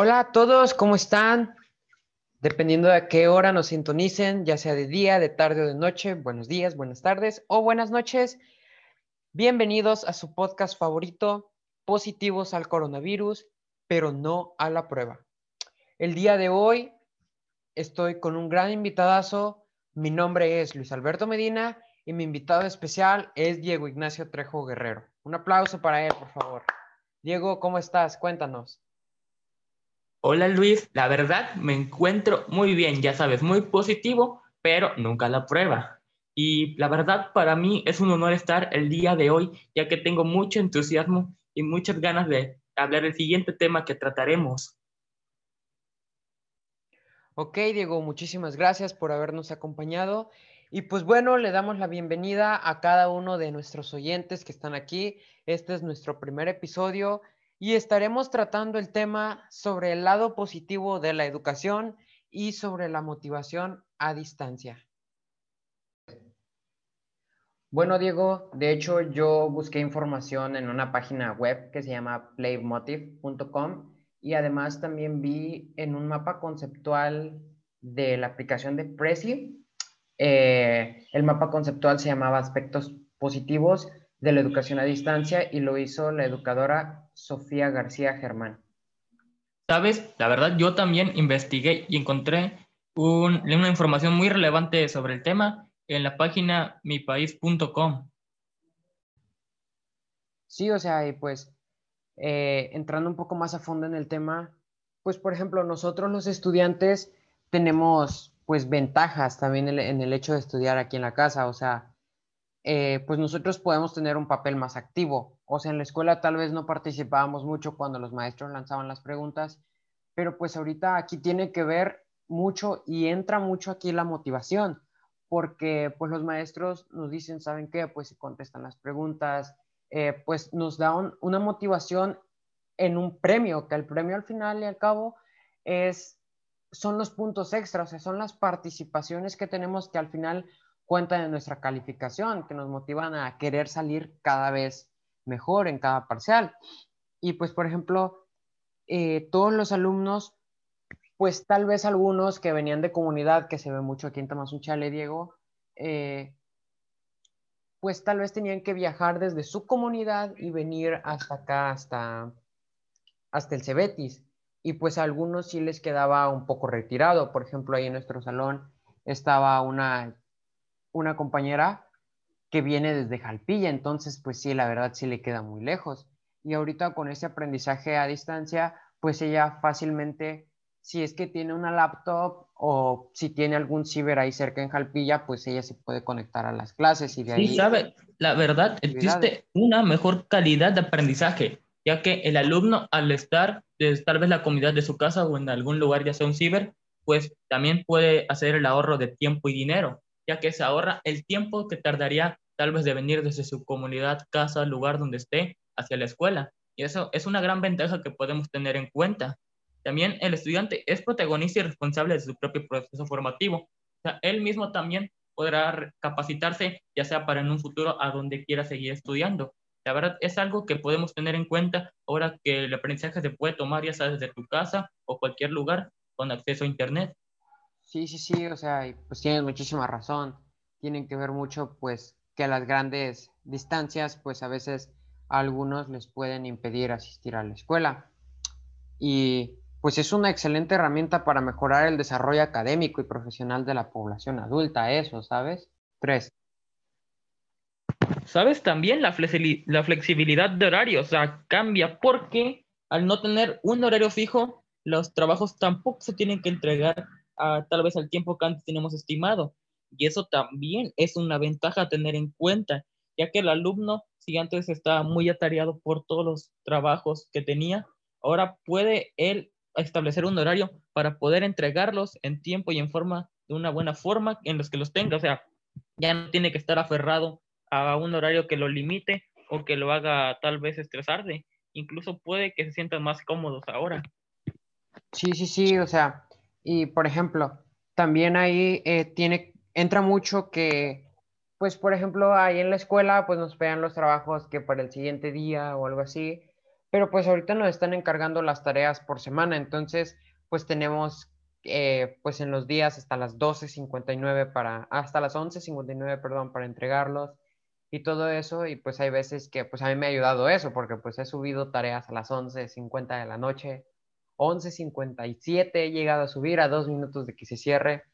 Hola a todos, ¿cómo están? Dependiendo de a qué hora nos sintonicen, ya sea de día, de tarde o de noche, buenos días, buenas tardes o buenas noches. Bienvenidos a su podcast favorito, Positivos al Coronavirus, pero no a la prueba. El día de hoy estoy con un gran invitadazo. Mi nombre es Luis Alberto Medina y mi invitado especial es Diego Ignacio Trejo Guerrero. Un aplauso para él, por favor. Diego, ¿cómo estás? Cuéntanos. Hola Luis, la verdad me encuentro muy bien, ya sabes, muy positivo, pero nunca la prueba. Y la verdad para mí es un honor estar el día de hoy, ya que tengo mucho entusiasmo y muchas ganas de hablar del siguiente tema que trataremos. Ok, Diego, muchísimas gracias por habernos acompañado. Y pues bueno, le damos la bienvenida a cada uno de nuestros oyentes que están aquí. Este es nuestro primer episodio y estaremos tratando el tema sobre el lado positivo de la educación y sobre la motivación a distancia. Bueno, Diego, de hecho yo busqué información en una página web que se llama playmotive.com y además también vi en un mapa conceptual de la aplicación de Prezi, eh, el mapa conceptual se llamaba Aspectos Positivos de la Educación a Distancia y lo hizo la educadora Sofía García Germán. Sabes, la verdad yo también investigué y encontré una información muy relevante sobre el tema en la página mipaís.com. Sí, o sea, y pues eh, entrando un poco más a fondo en el tema, pues por ejemplo, nosotros los estudiantes tenemos pues ventajas también en el hecho de estudiar aquí en la casa, o sea, eh, pues nosotros podemos tener un papel más activo. O sea, en la escuela tal vez no participábamos mucho cuando los maestros lanzaban las preguntas, pero pues ahorita aquí tiene que ver mucho y entra mucho aquí la motivación, porque pues los maestros nos dicen, ¿saben qué? Pues si contestan las preguntas, eh, pues nos da una motivación en un premio, que el premio al final y al cabo es, son los puntos extras, o sea, son las participaciones que tenemos que al final cuenta de nuestra calificación, que nos motivan a querer salir cada vez mejor en cada parcial. Y pues, por ejemplo, eh, todos los alumnos, pues tal vez algunos que venían de comunidad, que se ve mucho aquí en Tamazunchale, Diego, eh, pues tal vez tenían que viajar desde su comunidad y venir hasta acá, hasta, hasta el Cebetis. Y pues a algunos sí les quedaba un poco retirado. Por ejemplo, ahí en nuestro salón estaba una una compañera que viene desde Jalpilla, entonces pues sí, la verdad sí le queda muy lejos. Y ahorita con ese aprendizaje a distancia, pues ella fácilmente, si es que tiene una laptop o si tiene algún ciber ahí cerca en Jalpilla, pues ella se puede conectar a las clases y de ahí... Sí, sabe, la verdad, existe una mejor calidad de aprendizaje, ya que el alumno al estar desde tal vez la comunidad de su casa o en algún lugar, ya sea un ciber, pues también puede hacer el ahorro de tiempo y dinero ya que se ahorra el tiempo que tardaría tal vez de venir desde su comunidad, casa, lugar donde esté, hacia la escuela. Y eso es una gran ventaja que podemos tener en cuenta. También el estudiante es protagonista y responsable de su propio proceso formativo. O él mismo también podrá capacitarse, ya sea para en un futuro a donde quiera seguir estudiando. La verdad es algo que podemos tener en cuenta ahora que el aprendizaje se puede tomar ya sea desde tu casa o cualquier lugar con acceso a Internet. Sí, sí, sí, o sea, pues tienes muchísima razón. Tienen que ver mucho, pues, que a las grandes distancias, pues a veces algunos les pueden impedir asistir a la escuela. Y pues es una excelente herramienta para mejorar el desarrollo académico y profesional de la población adulta, eso, ¿sabes? Tres. ¿Sabes? También la, la flexibilidad de horario, o sea, cambia porque al no tener un horario fijo, los trabajos tampoco se tienen que entregar tal vez al tiempo que antes teníamos estimado. Y eso también es una ventaja a tener en cuenta, ya que el alumno, si antes estaba muy atareado por todos los trabajos que tenía, ahora puede él establecer un horario para poder entregarlos en tiempo y en forma, de una buena forma en los que los tenga. O sea, ya no tiene que estar aferrado a un horario que lo limite o que lo haga tal vez estresarse. Incluso puede que se sientan más cómodos ahora. Sí, sí, sí, o sea, y por ejemplo, también ahí eh, tiene, entra mucho que, pues por ejemplo, ahí en la escuela, pues nos pegan los trabajos que para el siguiente día o algo así, pero pues ahorita nos están encargando las tareas por semana, entonces pues tenemos eh, pues en los días hasta las 12.59 para, hasta las 11.59, perdón, para entregarlos y todo eso, y pues hay veces que pues a mí me ha ayudado eso, porque pues he subido tareas a las 11.50 de la noche, 11.57 he llegado a subir a dos minutos de que se cierre,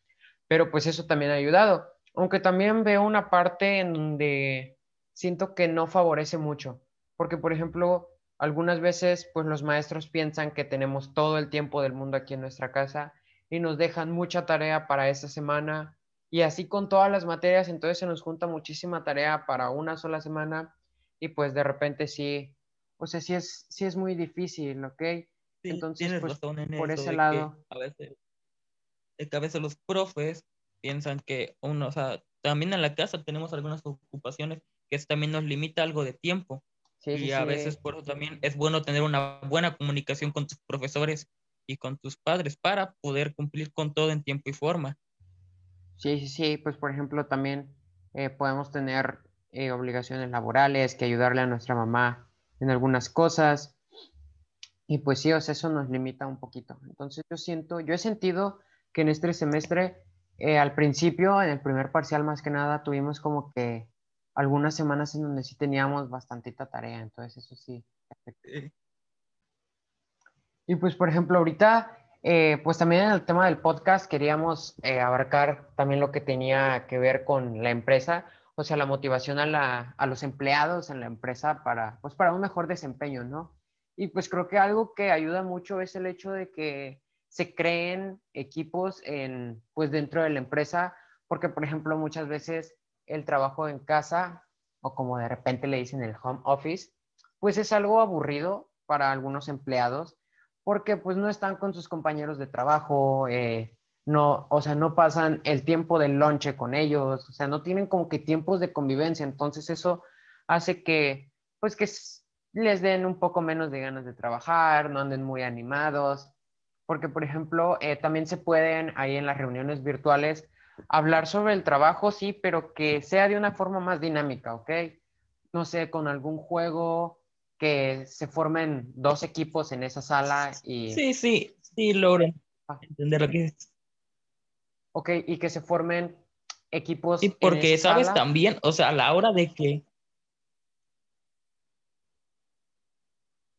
pero pues eso también ha ayudado, aunque también veo una parte en donde siento que no favorece mucho, porque por ejemplo, algunas veces pues los maestros piensan que tenemos todo el tiempo del mundo aquí en nuestra casa y nos dejan mucha tarea para esa semana y así con todas las materias, entonces se nos junta muchísima tarea para una sola semana y pues de repente sí, o sea, sí es, sí es muy difícil, ¿ok? Entonces, pues, por ese lado. a veces, a veces los profes piensan que uno, o sea, también en la casa tenemos algunas ocupaciones que eso también nos limita algo de tiempo. y a veces por eso también es bueno tener una buena comunicación con tus profesores y con tus padres para poder cumplir con todo en tiempo y forma. Sí, sí, sí, pues por ejemplo también eh, podemos tener eh, obligaciones laborales, que ayudarle a nuestra mamá en algunas cosas. Y pues sí, o sea, eso nos limita un poquito. Entonces yo siento, yo he sentido que en este semestre, eh, al principio, en el primer parcial más que nada, tuvimos como que algunas semanas en donde sí teníamos bastantita tarea, entonces eso sí. Y pues, por ejemplo, ahorita, eh, pues también en el tema del podcast queríamos eh, abarcar también lo que tenía que ver con la empresa, o sea, la motivación a, la, a los empleados en la empresa para, pues, para un mejor desempeño, ¿no? Y pues creo que algo que ayuda mucho es el hecho de que se creen equipos en, pues dentro de la empresa, porque por ejemplo muchas veces el trabajo en casa o como de repente le dicen el home office, pues es algo aburrido para algunos empleados porque pues no están con sus compañeros de trabajo, eh, no, o sea, no pasan el tiempo del lonche con ellos, o sea, no tienen como que tiempos de convivencia, entonces eso hace que, pues que les den un poco menos de ganas de trabajar, no anden muy animados, porque por ejemplo, eh, también se pueden ahí en las reuniones virtuales hablar sobre el trabajo, sí, pero que sea de una forma más dinámica, ¿ok? No sé, con algún juego que se formen dos equipos en esa sala y... Sí, sí, sí, logro ah. entender lo que es. Ok, y que se formen equipos. Sí, porque sabes también, o sea, a la hora de que...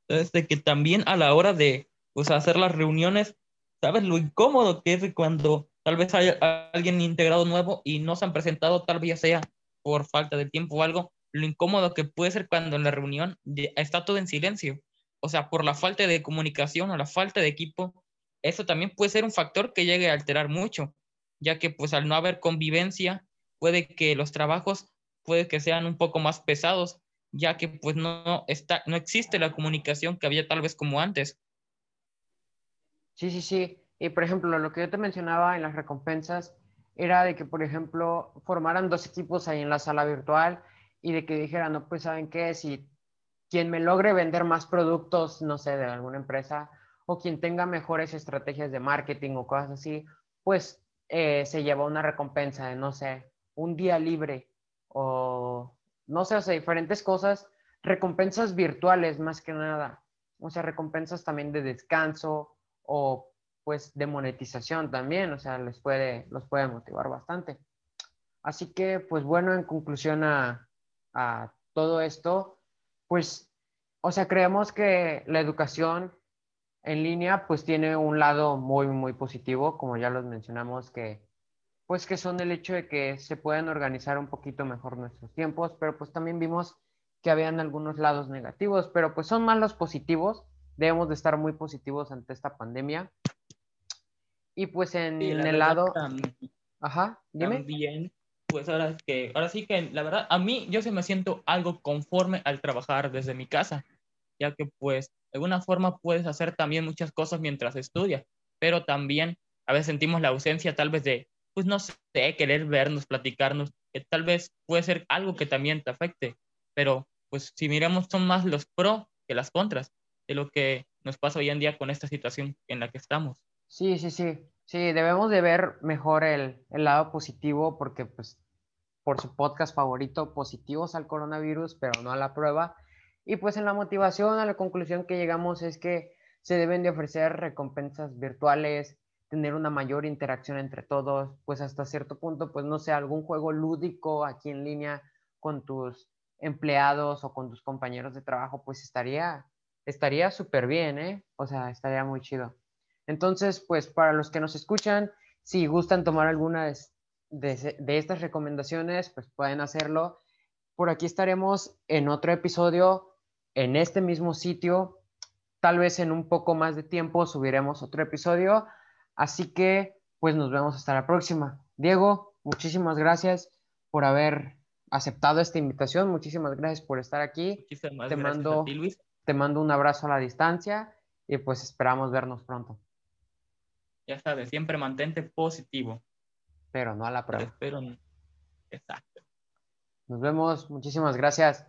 Desde que también a la hora de pues, hacer las reuniones, ¿sabes lo incómodo que es cuando tal vez hay alguien integrado nuevo y no se han presentado, tal vez sea por falta de tiempo o algo, lo incómodo que puede ser cuando en la reunión está todo en silencio. O sea, por la falta de comunicación o la falta de equipo, eso también puede ser un factor que llegue a alterar mucho, ya que pues al no haber convivencia, puede que los trabajos puede que sean un poco más pesados, ya que pues no, está, no existe la comunicación que había tal vez como antes. Sí, sí, sí. Y por ejemplo, lo que yo te mencionaba en las recompensas era de que, por ejemplo, formaran dos equipos ahí en la sala virtual y de que dijera, no, pues saben qué, si quien me logre vender más productos, no sé, de alguna empresa, o quien tenga mejores estrategias de marketing o cosas así, pues eh, se lleva una recompensa de, no sé, un día libre o, no sé, o sea, diferentes cosas, recompensas virtuales más que nada, o sea, recompensas también de descanso o pues de monetización también, o sea, les puede, los puede motivar bastante. Así que, pues bueno, en conclusión a, a todo esto, pues, o sea, creemos que la educación en línea pues tiene un lado muy, muy positivo, como ya los mencionamos, que pues que son el hecho de que se pueden organizar un poquito mejor nuestros tiempos, pero pues también vimos que habían algunos lados negativos, pero pues son más los positivos, debemos de estar muy positivos ante esta pandemia. Y pues en el lado... Ajá, dime. También pues ahora que, ahora sí que la verdad, a mí yo se me siento algo conforme al trabajar desde mi casa, ya que pues de alguna forma puedes hacer también muchas cosas mientras estudias, pero también a veces sentimos la ausencia tal vez de, pues no sé, querer vernos, platicarnos, que tal vez puede ser algo que también te afecte, pero pues si miramos son más los pros que las contras de lo que nos pasa hoy en día con esta situación en la que estamos. Sí, sí, sí. Sí, debemos de ver mejor el, el lado positivo porque pues por su podcast favorito, Positivos al Coronavirus, pero no a la prueba. Y pues en la motivación, a la conclusión que llegamos es que se deben de ofrecer recompensas virtuales, tener una mayor interacción entre todos, pues hasta cierto punto, pues no sé, algún juego lúdico aquí en línea con tus empleados o con tus compañeros de trabajo, pues estaría estaría súper bien, ¿eh? O sea, estaría muy chido. Entonces, pues para los que nos escuchan, si gustan tomar alguna de, de estas recomendaciones, pues pueden hacerlo. Por aquí estaremos en otro episodio, en este mismo sitio. Tal vez en un poco más de tiempo subiremos otro episodio. Así que, pues nos vemos hasta la próxima. Diego, muchísimas gracias por haber aceptado esta invitación. Muchísimas gracias por estar aquí. Te mando, te mando un abrazo a la distancia y pues esperamos vernos pronto. Ya sabes, siempre mantente positivo. Pero no a la prueba. Pero, exacto. Nos vemos. Muchísimas gracias.